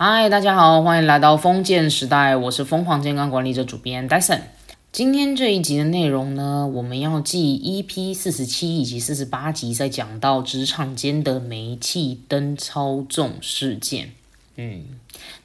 嗨，大家好，欢迎来到封建时代，我是疯狂健康管理者主编 Dyson。今天这一集的内容呢，我们要继 EP 四十七以及四十八集，在讲到职场间的煤气灯操纵事件。嗯，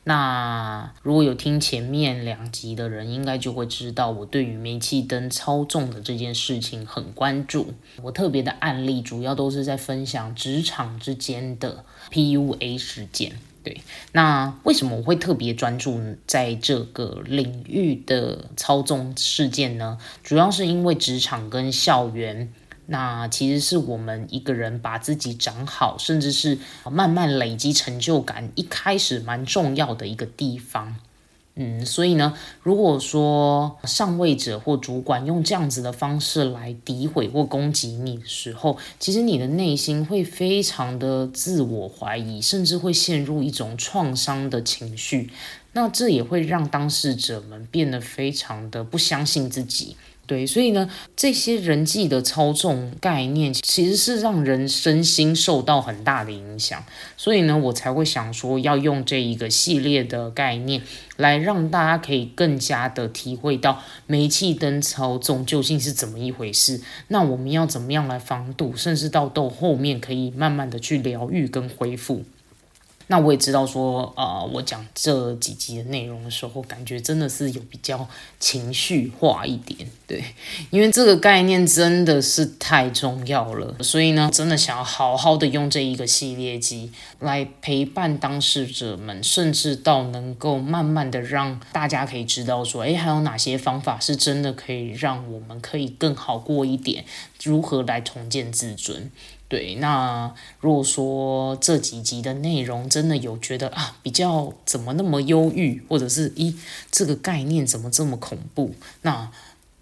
那如果有听前面两集的人，应该就会知道我对于煤气灯操纵的这件事情很关注。我特别的案例主要都是在分享职场之间的 PUA 事件。对，那为什么我会特别专注在这个领域的操纵事件呢？主要是因为职场跟校园。那其实是我们一个人把自己长好，甚至是慢慢累积成就感，一开始蛮重要的一个地方。嗯，所以呢，如果说上位者或主管用这样子的方式来诋毁或攻击你的时候，其实你的内心会非常的自我怀疑，甚至会陷入一种创伤的情绪。那这也会让当事者们变得非常的不相信自己。对，所以呢，这些人际的操纵概念其实是让人身心受到很大的影响，所以呢，我才会想说要用这一个系列的概念来让大家可以更加的体会到煤气灯操纵究竟是怎么一回事。那我们要怎么样来防堵，甚至到到后面可以慢慢的去疗愈跟恢复。那我也知道说，呃，我讲这几集的内容的时候，感觉真的是有比较情绪化一点，对，因为这个概念真的是太重要了，所以呢，真的想要好好的用这一个系列集来陪伴当事者们，甚至到能够慢慢的让大家可以知道说，诶，还有哪些方法是真的可以让我们可以更好过一点，如何来重建自尊。对，那如果说这几集的内容真的有觉得啊，比较怎么那么忧郁，或者是一这个概念怎么这么恐怖？那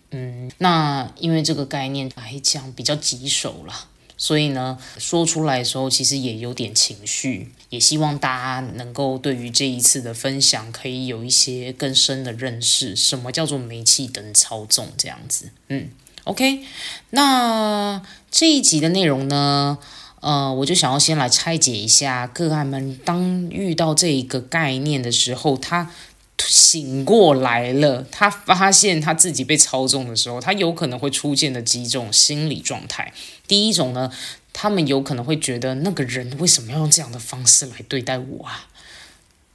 嗯，那因为这个概念来讲比较棘手了，所以呢，说出来的时候其实也有点情绪，也希望大家能够对于这一次的分享可以有一些更深的认识，什么叫做煤气灯操纵这样子，嗯。OK，那这一集的内容呢，呃，我就想要先来拆解一下个案们当遇到这一个概念的时候，他醒过来了，他发现他自己被操纵的时候，他有可能会出现的几种心理状态。第一种呢，他们有可能会觉得那个人为什么要用这样的方式来对待我啊？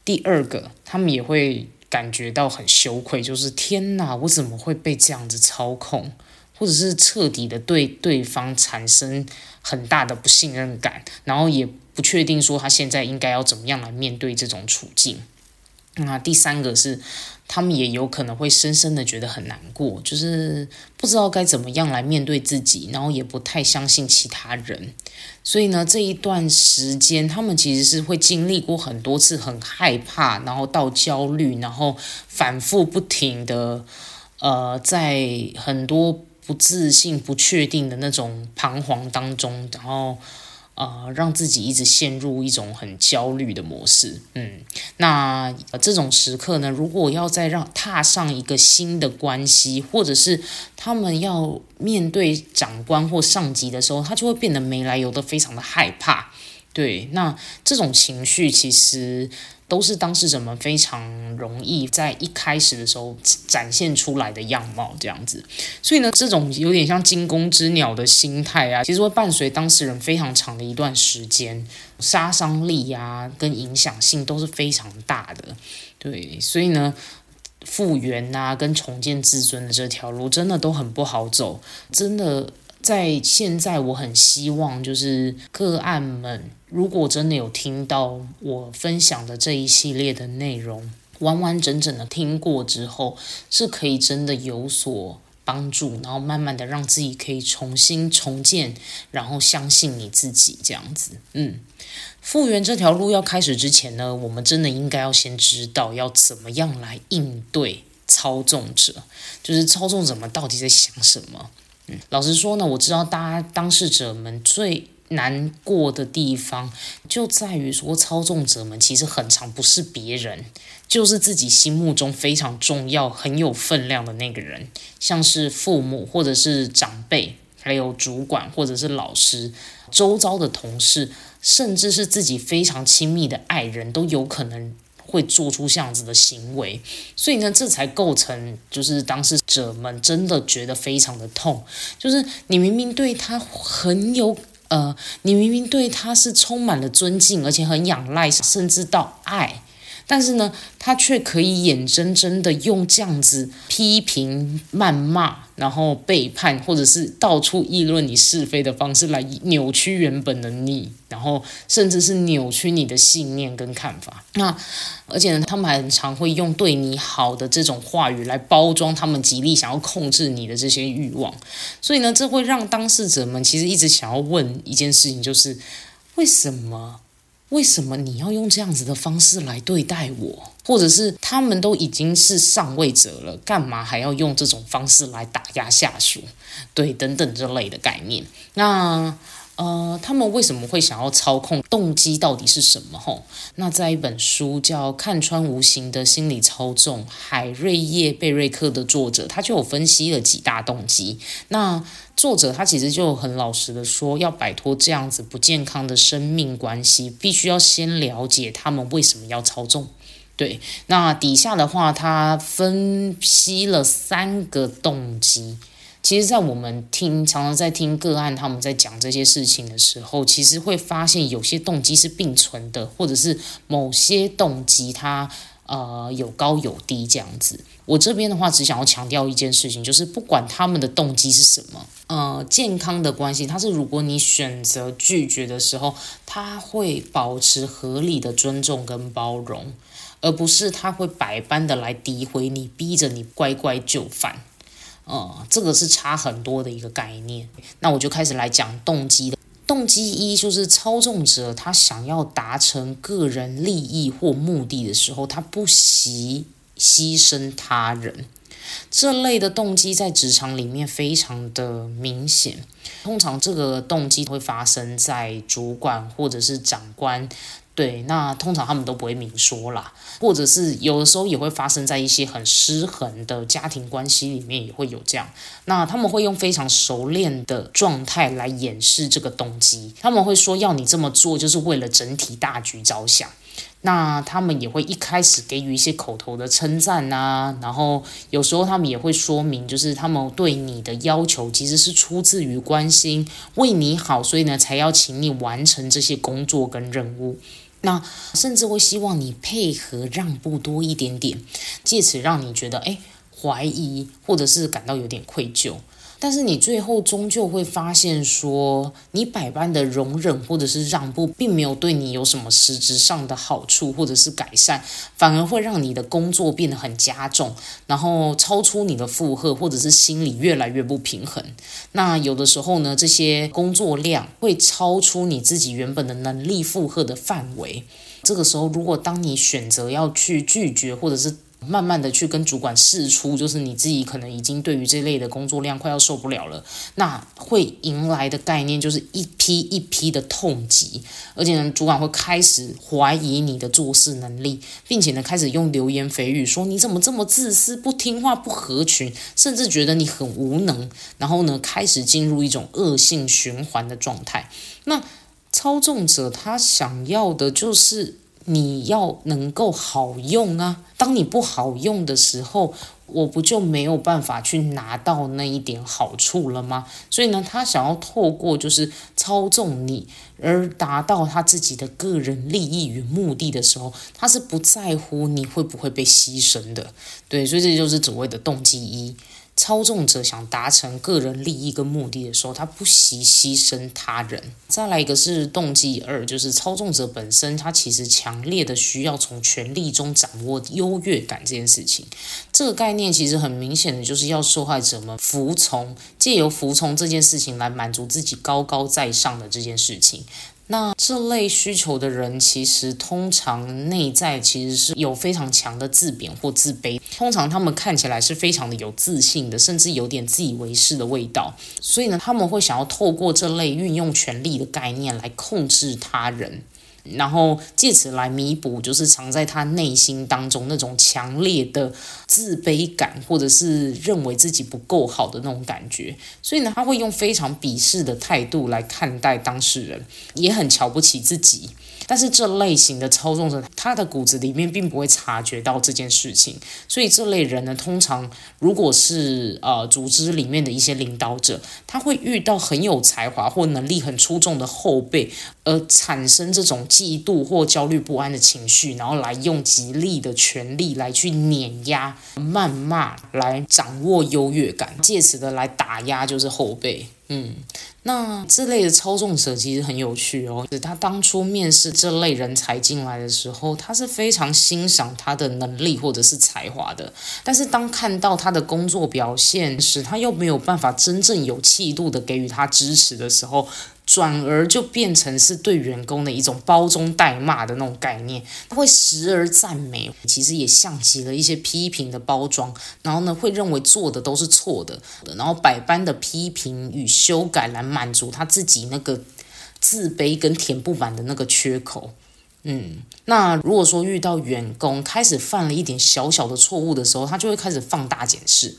第二个，他们也会感觉到很羞愧，就是天哪，我怎么会被这样子操控？或者是彻底的对对方产生很大的不信任感，然后也不确定说他现在应该要怎么样来面对这种处境。那第三个是，他们也有可能会深深的觉得很难过，就是不知道该怎么样来面对自己，然后也不太相信其他人。所以呢，这一段时间他们其实是会经历过很多次很害怕，然后到焦虑，然后反复不停的呃，在很多。不自信、不确定的那种彷徨当中，然后呃，让自己一直陷入一种很焦虑的模式。嗯，那这种时刻呢，如果要再让踏上一个新的关系，或者是他们要面对长官或上级的时候，他就会变得没来由的非常的害怕。对，那这种情绪其实。都是当事者们非常容易在一开始的时候展现出来的样貌，这样子。所以呢，这种有点像惊弓之鸟的心态啊，其实会伴随当事人非常长的一段时间，杀伤力啊跟影响性都是非常大的。对，所以呢，复原啊跟重建自尊的这条路真的都很不好走，真的。在现在，我很希望就是个案们，如果真的有听到我分享的这一系列的内容，完完整整的听过之后，是可以真的有所帮助，然后慢慢的让自己可以重新重建，然后相信你自己这样子。嗯，复原这条路要开始之前呢，我们真的应该要先知道要怎么样来应对操纵者，就是操纵者们到底在想什么。老实说呢，我知道大家当事者们最难过的地方，就在于说操纵者们其实很常不是别人，就是自己心目中非常重要、很有分量的那个人，像是父母或者是长辈，还有主管或者是老师，周遭的同事，甚至是自己非常亲密的爱人，都有可能。会做出这样子的行为，所以呢，这才构成就是当事者们真的觉得非常的痛，就是你明明对他很有呃，你明明对他是充满了尊敬，而且很仰赖，甚至到爱。但是呢，他却可以眼睁睁的用这样子批评、谩骂，然后背叛，或者是到处议论你是非的方式来扭曲原本的你，然后甚至是扭曲你的信念跟看法。那而且呢，他们还很常会用对你好的这种话语来包装他们极力想要控制你的这些欲望。所以呢，这会让当事者们其实一直想要问一件事情，就是为什么？为什么你要用这样子的方式来对待我？或者是他们都已经是上位者了，干嘛还要用这种方式来打压下属？对，等等这类的概念。那呃，他们为什么会想要操控？动机到底是什么？吼，那在一本书叫《看穿无形的心理操纵》，海瑞叶贝瑞克的作者，他就有分析了几大动机。那作者他其实就很老实的说，要摆脱这样子不健康的生命关系，必须要先了解他们为什么要操纵。对，那底下的话，他分析了三个动机。其实，在我们听常常在听个案他们在讲这些事情的时候，其实会发现有些动机是并存的，或者是某些动机它。呃，有高有低这样子。我这边的话，只想要强调一件事情，就是不管他们的动机是什么，呃，健康的关系，它是如果你选择拒绝的时候，他会保持合理的尊重跟包容，而不是他会百般的来诋毁你，逼着你乖乖就范。呃，这个是差很多的一个概念。那我就开始来讲动机的。动机一就是操纵者，他想要达成个人利益或目的的时候，他不惜牺牲他人。这类的动机在职场里面非常的明显。通常这个动机会发生在主管或者是长官。对，那通常他们都不会明说啦，或者是有的时候也会发生在一些很失衡的家庭关系里面，也会有这样。那他们会用非常熟练的状态来掩饰这个动机，他们会说要你这么做就是为了整体大局着想。那他们也会一开始给予一些口头的称赞呐，然后有时候他们也会说明，就是他们对你的要求其实是出自于关心，为你好，所以呢才要请你完成这些工作跟任务。那甚至会希望你配合让步多一点点，借此让你觉得哎怀疑或者是感到有点愧疚。但是你最后终究会发现，说你百般的容忍或者是让步，并没有对你有什么实质上的好处或者是改善，反而会让你的工作变得很加重，然后超出你的负荷，或者是心里越来越不平衡。那有的时候呢，这些工作量会超出你自己原本的能力负荷的范围。这个时候，如果当你选择要去拒绝，或者是慢慢的去跟主管试出，就是你自己可能已经对于这类的工作量快要受不了了，那会迎来的概念就是一批一批的痛击，而且呢，主管会开始怀疑你的做事能力，并且呢，开始用流言蜚语说你怎么这么自私、不听话、不合群，甚至觉得你很无能，然后呢，开始进入一种恶性循环的状态。那操纵者他想要的就是。你要能够好用啊！当你不好用的时候，我不就没有办法去拿到那一点好处了吗？所以呢，他想要透过就是操纵你，而达到他自己的个人利益与目的的时候，他是不在乎你会不会被牺牲的。对，所以这就是所谓的动机一。操纵者想达成个人利益跟目的的时候，他不惜牺牲他人。再来一个是动机二，就是操纵者本身他其实强烈的需要从权力中掌握优越感这件事情。这个概念其实很明显的就是要受害者们服从，借由服从这件事情来满足自己高高在上的这件事情。那这类需求的人，其实通常内在其实是有非常强的自贬或自卑。通常他们看起来是非常的有自信的，甚至有点自以为是的味道。所以呢，他们会想要透过这类运用权力的概念来控制他人。然后借此来弥补，就是藏在他内心当中那种强烈的自卑感，或者是认为自己不够好的那种感觉。所以呢，他会用非常鄙视的态度来看待当事人，也很瞧不起自己。但是这类型的操纵者，他的骨子里面并不会察觉到这件事情，所以这类人呢，通常如果是呃组织里面的一些领导者，他会遇到很有才华或能力很出众的后辈，而产生这种嫉妒或焦虑不安的情绪，然后来用极力的权力来去碾压、谩骂，来掌握优越感，借此的来打压就是后辈。嗯，那这类的操纵者其实很有趣哦。是他当初面试这类人才进来的时候，他是非常欣赏他的能力或者是才华的。但是当看到他的工作表现时，他又没有办法真正有气度的给予他支持的时候。转而就变成是对员工的一种包中带骂的那种概念，他会时而赞美，其实也像极了一些批评的包装，然后呢会认为做的都是错的，然后百般的批评与修改来满足他自己那个自卑跟填不满的那个缺口。嗯，那如果说遇到员工开始犯了一点小小的错误的时候，他就会开始放大检视。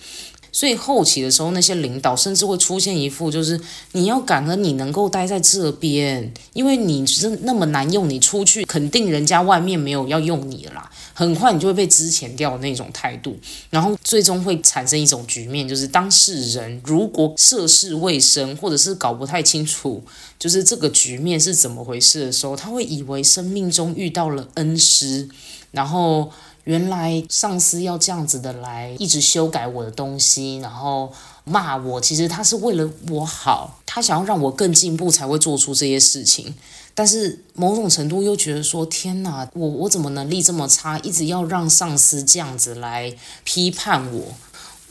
所以后期的时候，那些领导甚至会出现一副就是你要感恩你能够待在这边，因为你是那么难用，你出去肯定人家外面没有要用你啦，很快你就会被支遣掉那种态度，然后最终会产生一种局面，就是当事人如果涉世未深，或者是搞不太清楚，就是这个局面是怎么回事的时候，他会以为生命中遇到了恩师，然后。原来上司要这样子的来一直修改我的东西，然后骂我，其实他是为了我好，他想要让我更进步才会做出这些事情。但是某种程度又觉得说，天哪，我我怎么能力这么差，一直要让上司这样子来批判我，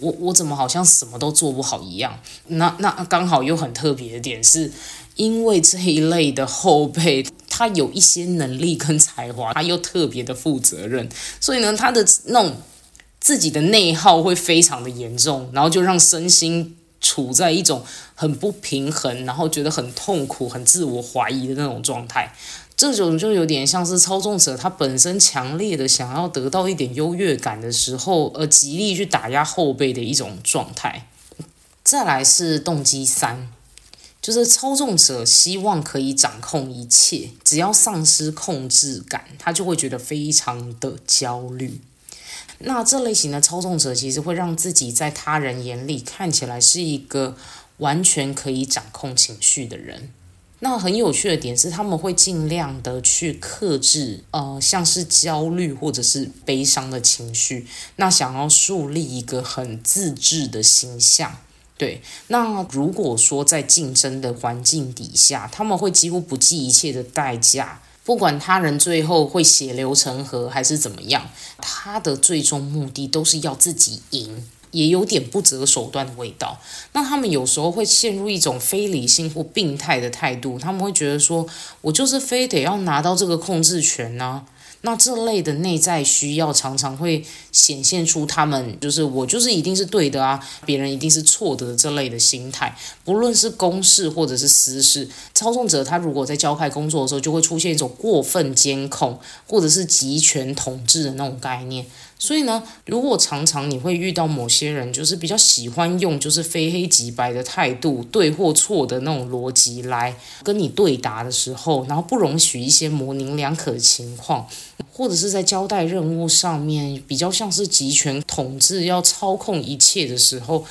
我我怎么好像什么都做不好一样？那那刚好又很特别的点是，因为这一类的后辈。他有一些能力跟才华，他又特别的负责任，所以呢，他的那种自己的内耗会非常的严重，然后就让身心处在一种很不平衡，然后觉得很痛苦、很自我怀疑的那种状态。这种就有点像是操纵者他本身强烈的想要得到一点优越感的时候，而极力去打压后辈的一种状态。再来是动机三。就是操纵者希望可以掌控一切，只要丧失控制感，他就会觉得非常的焦虑。那这类型的操纵者其实会让自己在他人眼里看起来是一个完全可以掌控情绪的人。那很有趣的点是，他们会尽量的去克制，呃，像是焦虑或者是悲伤的情绪，那想要树立一个很自制的形象。对，那如果说在竞争的环境底下，他们会几乎不计一切的代价，不管他人最后会血流成河还是怎么样，他的最终目的都是要自己赢，也有点不择手段的味道。那他们有时候会陷入一种非理性或病态的态度，他们会觉得说，我就是非得要拿到这个控制权呢。那这类的内在需要常常会显现出他们就是我就是一定是对的啊，别人一定是错的这类的心态，不论是公事或者是私事，操纵者他如果在交派工作的时候，就会出现一种过分监控或者是集权统治的那种概念。所以呢，如果常常你会遇到某些人，就是比较喜欢用就是非黑即白的态度，对或错的那种逻辑来跟你对答的时候，然后不容许一些模棱两可的情况，或者是在交代任务上面比较像是集权统治，要操控一切的时候。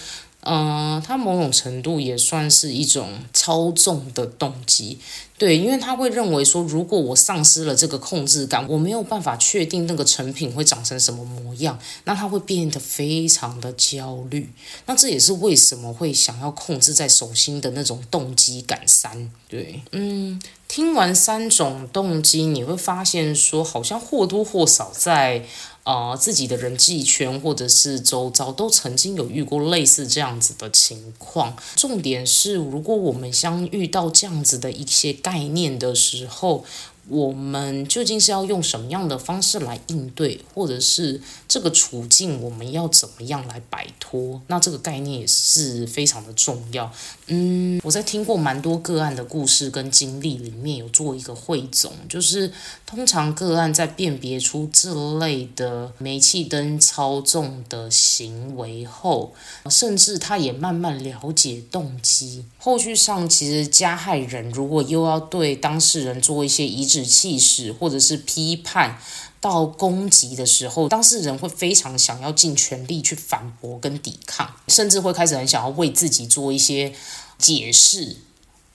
嗯，他某种程度也算是一种操纵的动机，对，因为他会认为说，如果我丧失了这个控制感，我没有办法确定那个成品会长成什么模样，那他会变得非常的焦虑。那这也是为什么会想要控制在手心的那种动机感三。对，嗯，听完三种动机，你会发现说，好像或多或少在。啊，自己的人际圈或者是周遭都曾经有遇过类似这样子的情况。重点是，如果我们相遇到这样子的一些概念的时候，我们究竟是要用什么样的方式来应对，或者是这个处境我们要怎么样来摆脱？那这个概念也是非常的重要。嗯，我在听过蛮多个案的故事跟经历里面有做一个汇总，就是通常个案在辨别出这类的煤气灯操纵的行为后，甚至他也慢慢了解动机。后续上其实加害人如果又要对当事人做一些一致。指气使或者是批判到攻击的时候，当事人会非常想要尽全力去反驳跟抵抗，甚至会开始很想要为自己做一些解释。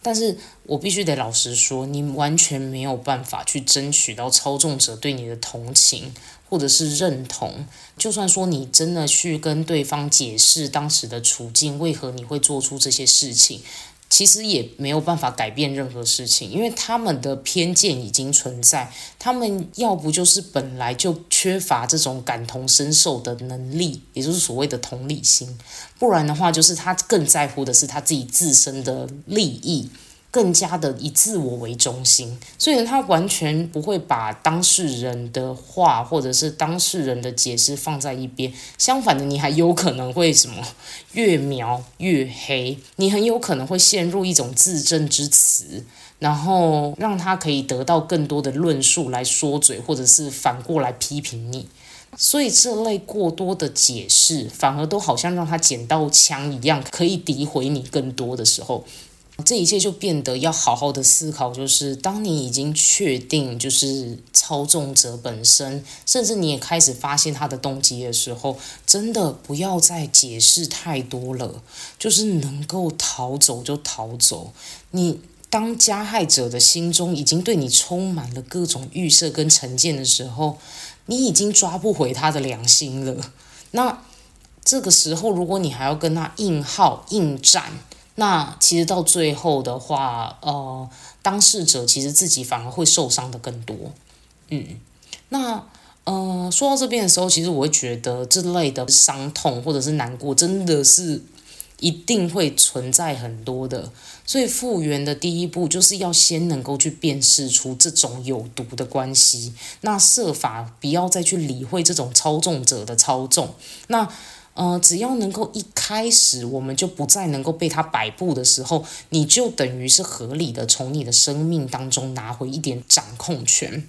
但是我必须得老实说，你完全没有办法去争取到操纵者对你的同情或者是认同。就算说你真的去跟对方解释当时的处境，为何你会做出这些事情。其实也没有办法改变任何事情，因为他们的偏见已经存在。他们要不就是本来就缺乏这种感同身受的能力，也就是所谓的同理心；不然的话，就是他更在乎的是他自己自身的利益。更加的以自我为中心，所以他完全不会把当事人的话或者是当事人的解释放在一边。相反的，你还有可能会什么越描越黑，你很有可能会陷入一种自证之词，然后让他可以得到更多的论述来说嘴，或者是反过来批评你。所以这类过多的解释，反而都好像让他捡到枪一样，可以诋毁你更多的时候。这一切就变得要好好的思考，就是当你已经确定就是操纵者本身，甚至你也开始发现他的动机的时候，真的不要再解释太多了，就是能够逃走就逃走。你当加害者的心中已经对你充满了各种预设跟成见的时候，你已经抓不回他的良心了。那这个时候，如果你还要跟他硬耗硬战，那其实到最后的话，呃，当事者其实自己反而会受伤的更多。嗯，那呃，说到这边的时候，其实我会觉得这类的伤痛或者是难过，真的是一定会存在很多的。所以复原的第一步，就是要先能够去辨识出这种有毒的关系，那设法不要再去理会这种操纵者的操纵。那呃，只要能够一开始我们就不再能够被他摆布的时候，你就等于是合理的从你的生命当中拿回一点掌控权。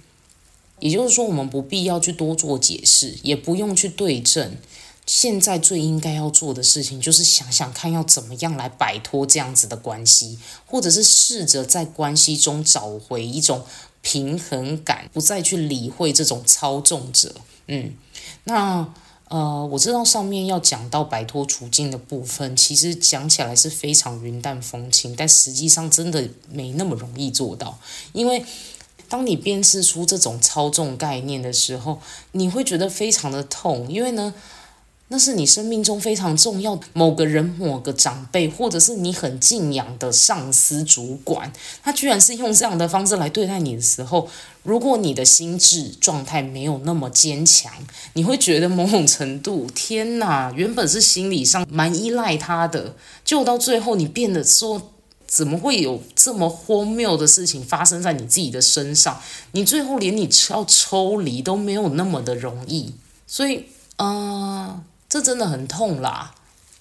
也就是说，我们不必要去多做解释，也不用去对证。现在最应该要做的事情，就是想想看要怎么样来摆脱这样子的关系，或者是试着在关系中找回一种平衡感，不再去理会这种操纵者。嗯，那。呃，我知道上面要讲到摆脱处境的部分，其实讲起来是非常云淡风轻，但实际上真的没那么容易做到。因为当你辨识出这种操纵概念的时候，你会觉得非常的痛，因为呢。那是你生命中非常重要某个人、某个长辈，或者是你很敬仰的上司、主管，他居然是用这样的方式来对待你的时候，如果你的心智状态没有那么坚强，你会觉得某种程度，天哪，原本是心理上蛮依赖他的，就到最后你变得说，怎么会有这么荒谬的事情发生在你自己的身上？你最后连你要抽离都没有那么的容易，所以，嗯。这真的很痛啦，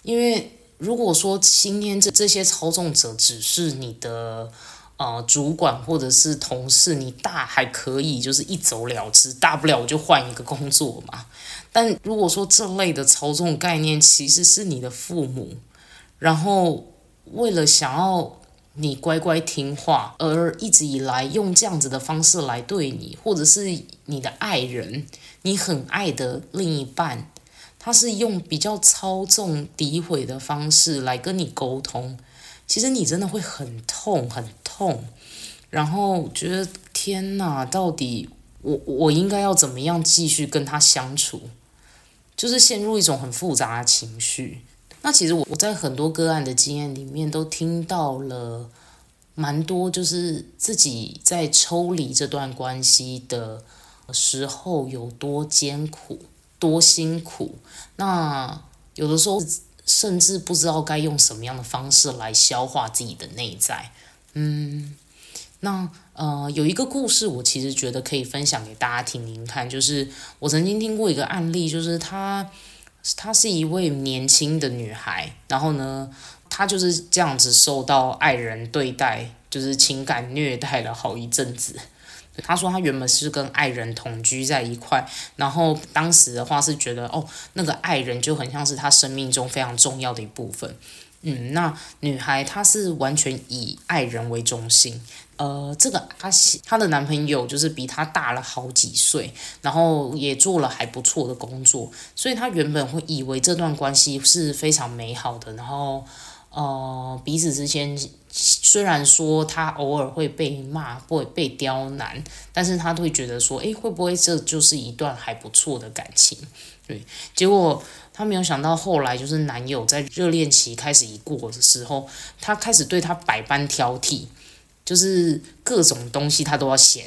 因为如果说今天这这些操纵者只是你的呃主管或者是同事，你大还可以就是一走了之，大不了我就换一个工作嘛。但如果说这类的操纵概念其实是你的父母，然后为了想要你乖乖听话，而一直以来用这样子的方式来对你，或者是你的爱人，你很爱的另一半。他是用比较操纵、诋毁的方式来跟你沟通，其实你真的会很痛、很痛，然后觉得天哪，到底我我应该要怎么样继续跟他相处？就是陷入一种很复杂的情绪。那其实我我在很多个案的经验里面都听到了蛮多，就是自己在抽离这段关系的时候有多艰苦。多辛苦，那有的时候甚至不知道该用什么样的方式来消化自己的内在。嗯，那呃有一个故事，我其实觉得可以分享给大家听听看，就是我曾经听过一个案例，就是她她是一位年轻的女孩，然后呢，她就是这样子受到爱人对待，就是情感虐待了好一阵子。他说他原本是跟爱人同居在一块，然后当时的话是觉得哦，那个爱人就很像是他生命中非常重要的一部分。嗯，那女孩她是完全以爱人为中心。呃，这个阿喜她的男朋友就是比她大了好几岁，然后也做了还不错的工作，所以她原本会以为这段关系是非常美好的。然后，呃，彼此之间虽然说他偶尔会被骂，会被刁难，但是他会觉得说，诶，会不会这就是一段还不错的感情？对，结果他没有想到，后来就是男友在热恋期开始一过的时候，他开始对他百般挑剔。就是各种东西他都要嫌，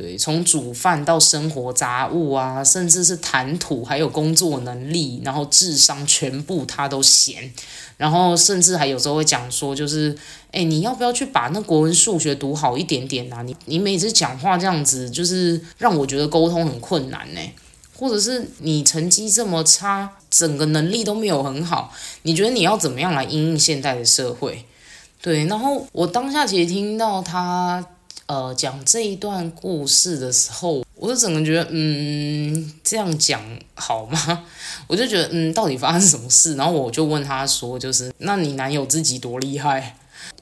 对，从煮饭到生活杂物啊，甚至是谈吐，还有工作能力，然后智商，全部他都嫌。然后甚至还有时候会讲说，就是，哎，你要不要去把那国文、数学读好一点点啊？你你每次讲话这样子，就是让我觉得沟通很困难呢。或者是你成绩这么差，整个能力都没有很好，你觉得你要怎么样来应应现代的社会？对，然后我当下其实听到他呃讲这一段故事的时候，我就整个觉得，嗯，这样讲好吗？我就觉得，嗯，到底发生什么事？然后我就问他说，就是那你男友自己多厉害？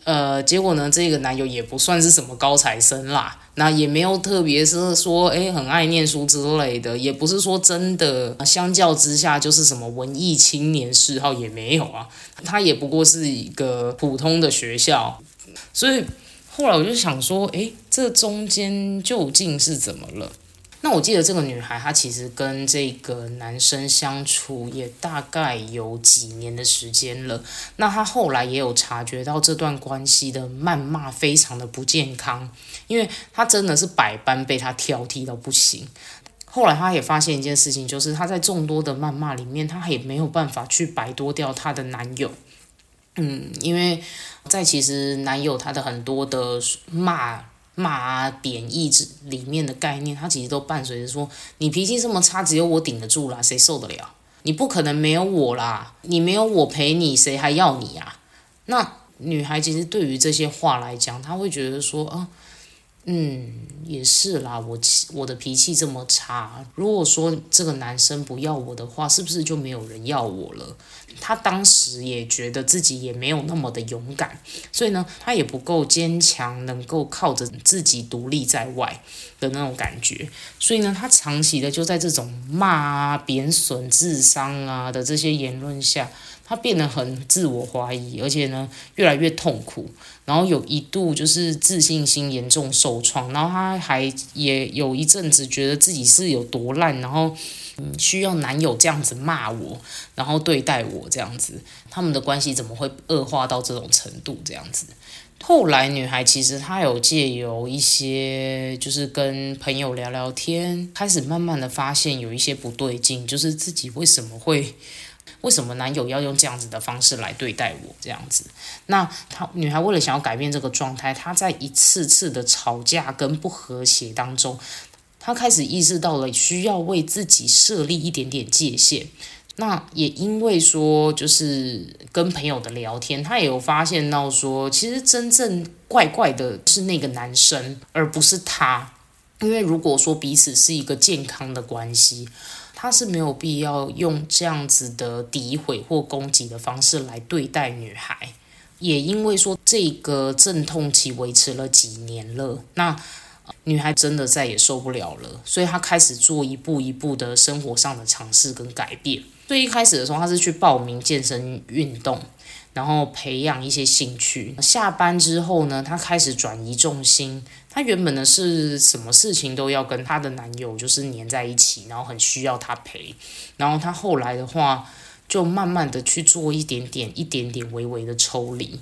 呃，结果呢，这个男友也不算是什么高材生啦，那也没有特别是说，哎，很爱念书之类的，也不是说真的，相较之下就是什么文艺青年嗜好也没有啊，他也不过是一个普通的学校，所以后来我就想说，哎，这中间究竟是怎么了？那我记得这个女孩，她其实跟这个男生相处也大概有几年的时间了。那她后来也有察觉到这段关系的谩骂非常的不健康，因为她真的是百般被他挑剔到不行。后来她也发现一件事情，就是她在众多的谩骂里面，她也没有办法去摆脱掉她的男友。嗯，因为在其实男友他的很多的骂。骂贬义之里面的概念，他其实都伴随着说，你脾气这么差，只有我顶得住啦，谁受得了？你不可能没有我啦，你没有我陪你，谁还要你啊？那女孩其实对于这些话来讲，她会觉得说啊。嗯，也是啦，我气我的脾气这么差，如果说这个男生不要我的话，是不是就没有人要我了？他当时也觉得自己也没有那么的勇敢，所以呢，他也不够坚强，能够靠着自己独立在外的那种感觉，所以呢，他长期的就在这种骂啊、贬损智商啊的这些言论下。他变得很自我怀疑，而且呢，越来越痛苦。然后有一度就是自信心严重受创，然后他还也有一阵子觉得自己是有多烂，然后，需要男友这样子骂我，然后对待我这样子，他们的关系怎么会恶化到这种程度？这样子，后来女孩其实她有借由一些就是跟朋友聊聊天，开始慢慢的发现有一些不对劲，就是自己为什么会。为什么男友要用这样子的方式来对待我？这样子，那她女孩为了想要改变这个状态，她在一次次的吵架跟不和谐当中，她开始意识到了需要为自己设立一点点界限。那也因为说，就是跟朋友的聊天，她也有发现到说，其实真正怪怪的是那个男生，而不是她。因为如果说彼此是一个健康的关系。他是没有必要用这样子的诋毁或攻击的方式来对待女孩，也因为说这个阵痛期维持了几年了，那女孩真的再也受不了了，所以她开始做一步一步的生活上的尝试跟改变。最一开始的时候，她是去报名健身运动。然后培养一些兴趣。下班之后呢，她开始转移重心。她原本呢是什么事情都要跟她的男友就是黏在一起，然后很需要他陪。然后她后来的话，就慢慢的去做一点点、一点点、微微的抽离。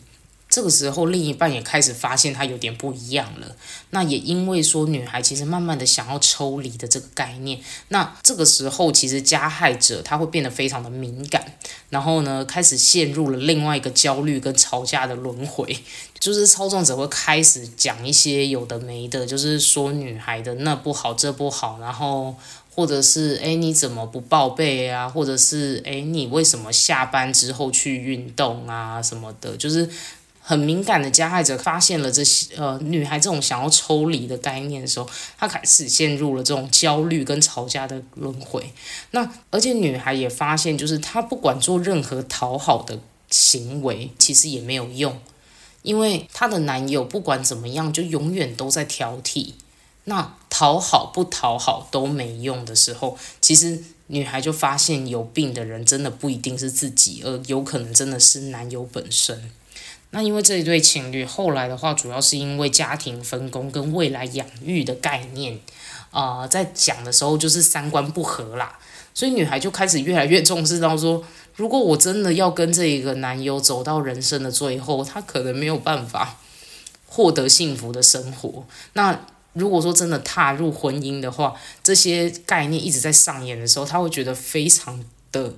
这个时候，另一半也开始发现他有点不一样了。那也因为说女孩其实慢慢的想要抽离的这个概念，那这个时候其实加害者他会变得非常的敏感，然后呢开始陷入了另外一个焦虑跟吵架的轮回，就是操纵者会开始讲一些有的没的，就是说女孩的那不好这不好，然后或者是哎你怎么不报备啊，或者是哎你为什么下班之后去运动啊什么的，就是。很敏感的加害者发现了这些呃女孩这种想要抽离的概念的时候，她开始陷入了这种焦虑跟吵架的轮回。那而且女孩也发现，就是她不管做任何讨好的行为，其实也没有用，因为她的男友不管怎么样，就永远都在挑剔。那讨好不讨好都没用的时候，其实女孩就发现有病的人真的不一定是自己，而有可能真的是男友本身。那因为这一对情侣后来的话，主要是因为家庭分工跟未来养育的概念，啊，在讲的时候就是三观不合啦，所以女孩就开始越来越重视到说，如果我真的要跟这一个男友走到人生的最后，他可能没有办法获得幸福的生活。那如果说真的踏入婚姻的话，这些概念一直在上演的时候，他会觉得非常的。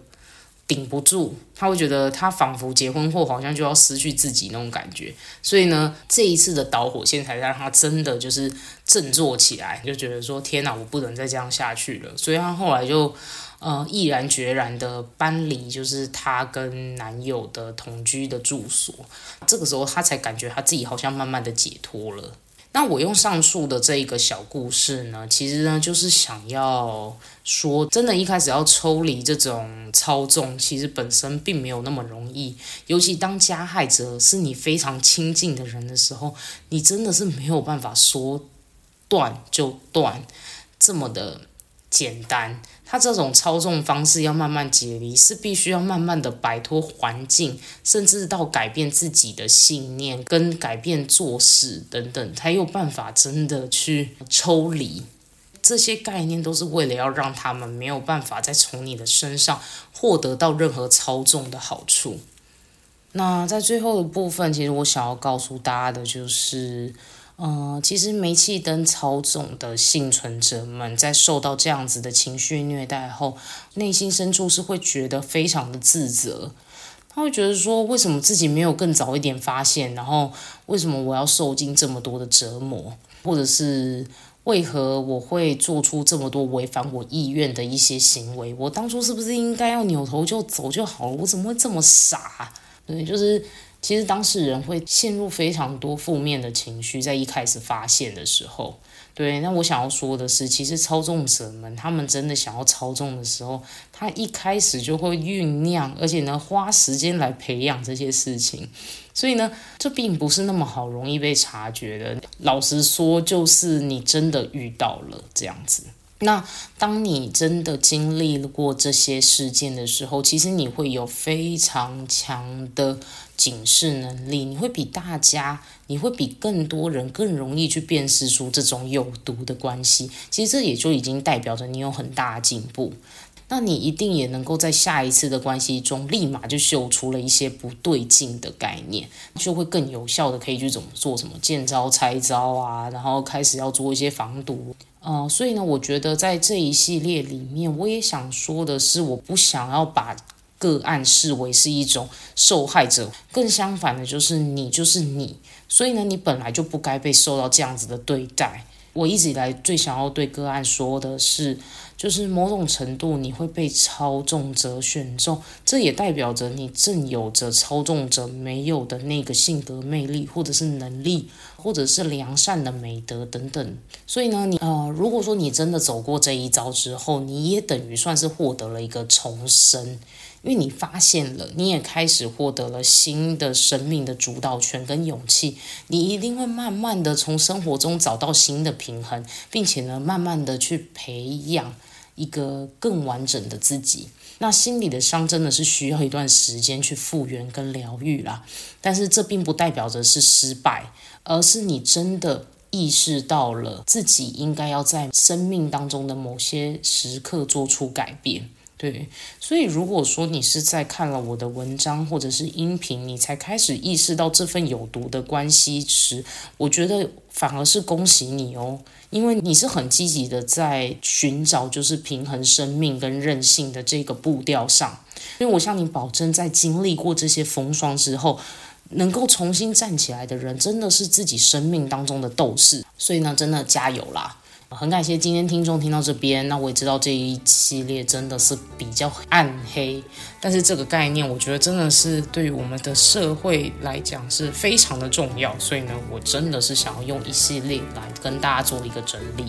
顶不住，他会觉得他仿佛结婚后好像就要失去自己那种感觉，所以呢，这一次的导火线才让他真的就是振作起来，就觉得说天哪，我不能再这样下去了。所以他后来就呃毅然决然的搬离，就是他跟男友的同居的住所。这个时候他才感觉他自己好像慢慢的解脱了。那我用上述的这一个小故事呢，其实呢就是想要说，真的，一开始要抽离这种操纵，其实本身并没有那么容易。尤其当加害者是你非常亲近的人的时候，你真的是没有办法说断就断，这么的简单。他这种操纵方式要慢慢解离，是必须要慢慢的摆脱环境，甚至到改变自己的信念，跟改变做事等等，才有办法真的去抽离。这些概念都是为了要让他们没有办法再从你的身上获得到任何操纵的好处。那在最后的部分，其实我想要告诉大家的就是。嗯，其实煤气灯操纵的幸存者们，在受到这样子的情绪虐待后，内心深处是会觉得非常的自责。他会觉得说，为什么自己没有更早一点发现？然后，为什么我要受尽这么多的折磨？或者是为何我会做出这么多违反我意愿的一些行为？我当初是不是应该要扭头就走就好了？我怎么会这么傻？对，就是。其实当事人会陷入非常多负面的情绪，在一开始发现的时候，对。那我想要说的是，其实操纵者们他们真的想要操纵的时候，他一开始就会酝酿，而且呢花时间来培养这些事情，所以呢，这并不是那么好容易被察觉的。老实说，就是你真的遇到了这样子。那当你真的经历过这些事件的时候，其实你会有非常强的警示能力，你会比大家，你会比更多人更容易去辨识出这种有毒的关系。其实这也就已经代表着你有很大的进步。那你一定也能够在下一次的关系中，立马就秀出了一些不对劲的概念，就会更有效的可以去怎么做什么见招拆招啊，然后开始要做一些防毒。呃，所以呢，我觉得在这一系列里面，我也想说的是，我不想要把个案视为是一种受害者，更相反的，就是你就是你，所以呢，你本来就不该被受到这样子的对待。我一直以来最想要对个案说的是。就是某种程度你会被操纵者选中，这也代表着你正有着操纵者没有的那个性格魅力，或者是能力，或者是良善的美德等等。所以呢，你呃，如果说你真的走过这一招之后，你也等于算是获得了一个重生，因为你发现了，你也开始获得了新的生命的主导权跟勇气。你一定会慢慢的从生活中找到新的平衡，并且呢，慢慢的去培养。一个更完整的自己，那心理的伤真的是需要一段时间去复原跟疗愈啦。但是这并不代表着是失败，而是你真的意识到了自己应该要在生命当中的某些时刻做出改变。对，所以如果说你是在看了我的文章或者是音频，你才开始意识到这份有毒的关系时，我觉得反而是恭喜你哦，因为你是很积极的在寻找就是平衡生命跟韧性的这个步调上。因为我向你保证，在经历过这些风霜之后，能够重新站起来的人，真的是自己生命当中的斗士。所以呢，真的加油啦！很感谢今天听众听到这边，那我也知道这一系列真的是比较暗黑，但是这个概念我觉得真的是对于我们的社会来讲是非常的重要，所以呢，我真的是想要用一系列来跟大家做一个整理。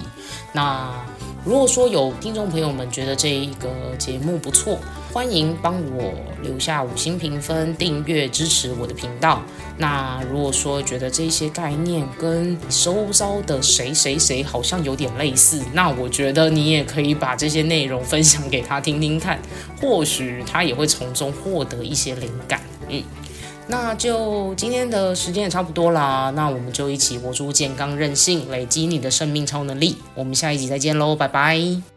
那如果说有听众朋友们觉得这一个节目不错，欢迎帮我留下五星评分、订阅支持我的频道。那如果说觉得这些概念跟周遭的谁谁谁好像有点类似，那我觉得你也可以把这些内容分享给他听听看，或许他也会从中获得一些灵感。嗯。那就今天的时间也差不多啦，那我们就一起活出健康韧性，累积你的生命超能力。我们下一集再见喽，拜拜。